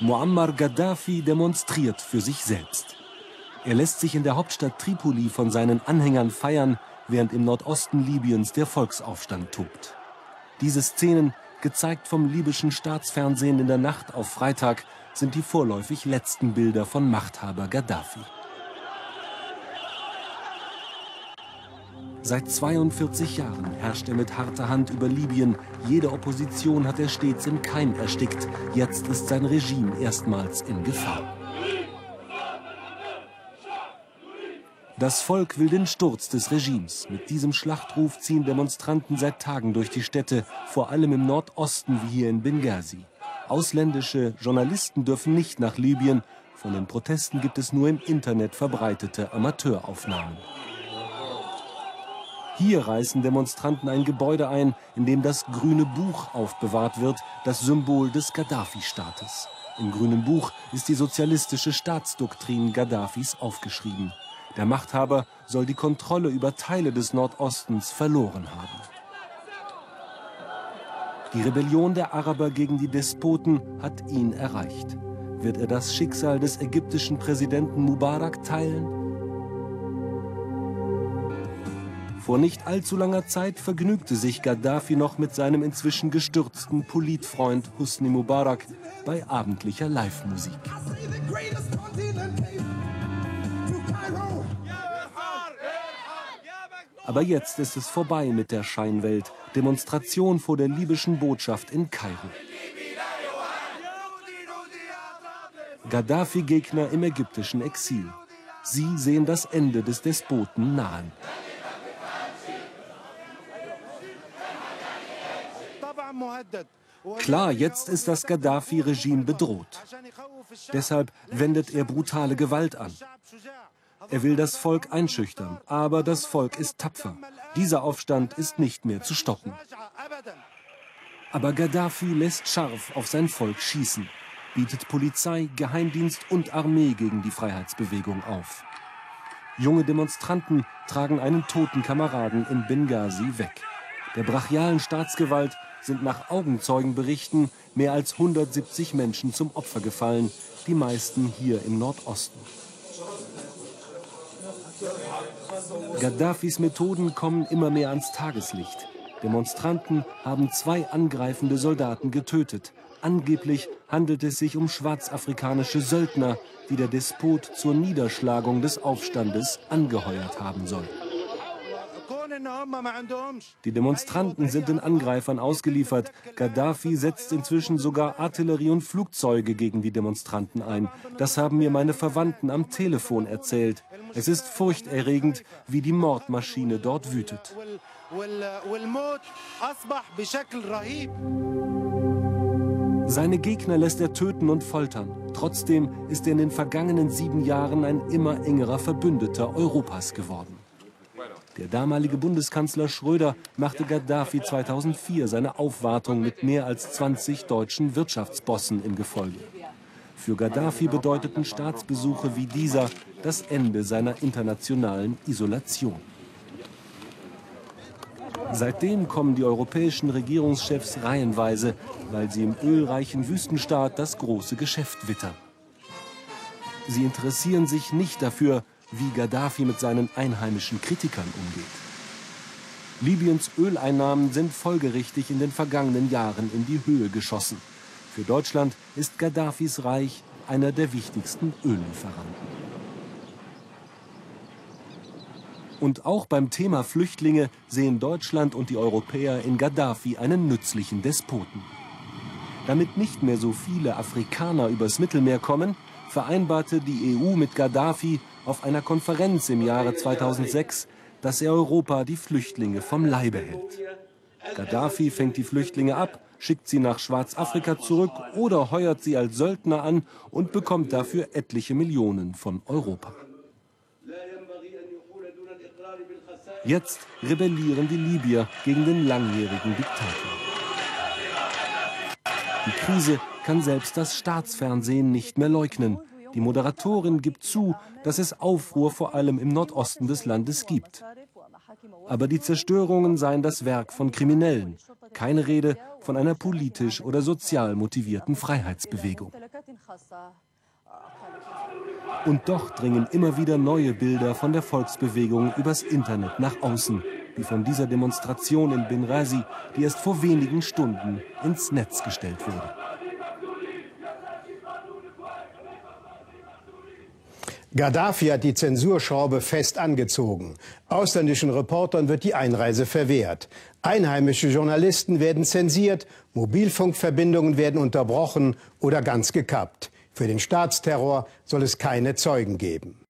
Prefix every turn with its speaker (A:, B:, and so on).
A: Muammar Gaddafi demonstriert für sich selbst. Er lässt sich in der Hauptstadt Tripoli von seinen Anhängern feiern, während im Nordosten Libyens der Volksaufstand tobt. Diese Szenen, gezeigt vom libyschen Staatsfernsehen in der Nacht auf Freitag, sind die vorläufig letzten Bilder von Machthaber Gaddafi. Seit 42 Jahren herrscht er mit harter Hand über Libyen. Jede Opposition hat er stets im Keim erstickt. Jetzt ist sein Regime erstmals in Gefahr. Das Volk will den Sturz des Regimes. Mit diesem Schlachtruf ziehen Demonstranten seit Tagen durch die Städte, vor allem im Nordosten wie hier in Benghazi. Ausländische Journalisten dürfen nicht nach Libyen. Von den Protesten gibt es nur im Internet verbreitete Amateuraufnahmen. Hier reißen Demonstranten ein Gebäude ein, in dem das grüne Buch aufbewahrt wird, das Symbol des Gaddafi-Staates. Im grünen Buch ist die sozialistische Staatsdoktrin Gaddafis aufgeschrieben. Der Machthaber soll die Kontrolle über Teile des Nordostens verloren haben. Die Rebellion der Araber gegen die Despoten hat ihn erreicht. Wird er das Schicksal des ägyptischen Präsidenten Mubarak teilen? Vor nicht allzu langer Zeit vergnügte sich Gaddafi noch mit seinem inzwischen gestürzten Politfreund Husni Mubarak bei abendlicher Live-Musik. Aber jetzt ist es vorbei mit der Scheinwelt. Demonstration vor der libyschen Botschaft in Kairo. Gaddafi-Gegner im ägyptischen Exil. Sie sehen das Ende des Despoten nahen. Klar, jetzt ist das Gaddafi-Regime bedroht. Deshalb wendet er brutale Gewalt an. Er will das Volk einschüchtern, aber das Volk ist tapfer. Dieser Aufstand ist nicht mehr zu stoppen. Aber Gaddafi lässt scharf auf sein Volk schießen, bietet Polizei, Geheimdienst und Armee gegen die Freiheitsbewegung auf. Junge Demonstranten tragen einen toten Kameraden in Benghazi weg. Der brachialen Staatsgewalt sind nach Augenzeugenberichten mehr als 170 Menschen zum Opfer gefallen, die meisten hier im Nordosten. Gaddafis Methoden kommen immer mehr ans Tageslicht. Demonstranten haben zwei angreifende Soldaten getötet. Angeblich handelt es sich um schwarzafrikanische Söldner, die der Despot zur Niederschlagung des Aufstandes angeheuert haben soll. Die Demonstranten sind den Angreifern ausgeliefert. Gaddafi setzt inzwischen sogar Artillerie und Flugzeuge gegen die Demonstranten ein. Das haben mir meine Verwandten am Telefon erzählt. Es ist furchterregend, wie die Mordmaschine dort wütet. Seine Gegner lässt er töten und foltern. Trotzdem ist er in den vergangenen sieben Jahren ein immer engerer Verbündeter Europas geworden. Der damalige Bundeskanzler Schröder machte Gaddafi 2004 seine Aufwartung mit mehr als 20 deutschen Wirtschaftsbossen im Gefolge. Für Gaddafi bedeuteten Staatsbesuche wie dieser das Ende seiner internationalen Isolation. Seitdem kommen die europäischen Regierungschefs reihenweise, weil sie im ölreichen Wüstenstaat das große Geschäft wittern. Sie interessieren sich nicht dafür, wie Gaddafi mit seinen einheimischen Kritikern umgeht. Libyens Öleinnahmen sind folgerichtig in den vergangenen Jahren in die Höhe geschossen. Für Deutschland ist Gaddafis Reich einer der wichtigsten Öllieferanten. Und auch beim Thema Flüchtlinge sehen Deutschland und die Europäer in Gaddafi einen nützlichen Despoten. Damit nicht mehr so viele Afrikaner übers Mittelmeer kommen, vereinbarte die EU mit Gaddafi auf einer Konferenz im Jahre 2006, dass er Europa die Flüchtlinge vom Leibe hält. Gaddafi fängt die Flüchtlinge ab, schickt sie nach Schwarzafrika zurück oder heuert sie als Söldner an und bekommt dafür etliche Millionen von Europa. Jetzt rebellieren die Libyer gegen den langjährigen Diktator. Die Krise kann selbst das Staatsfernsehen nicht mehr leugnen. Die Moderatorin gibt zu, dass es Aufruhr vor allem im Nordosten des Landes gibt. Aber die Zerstörungen seien das Werk von Kriminellen. Keine Rede von einer politisch oder sozial motivierten Freiheitsbewegung. Und doch dringen immer wieder neue Bilder von der Volksbewegung übers Internet nach außen, wie von dieser Demonstration in Benghazi, die erst vor wenigen Stunden ins Netz gestellt wurde.
B: Gaddafi hat die Zensurschraube fest angezogen. Ausländischen Reportern wird die Einreise verwehrt. Einheimische Journalisten werden zensiert, Mobilfunkverbindungen werden unterbrochen oder ganz gekappt. Für den Staatsterror soll es keine Zeugen geben.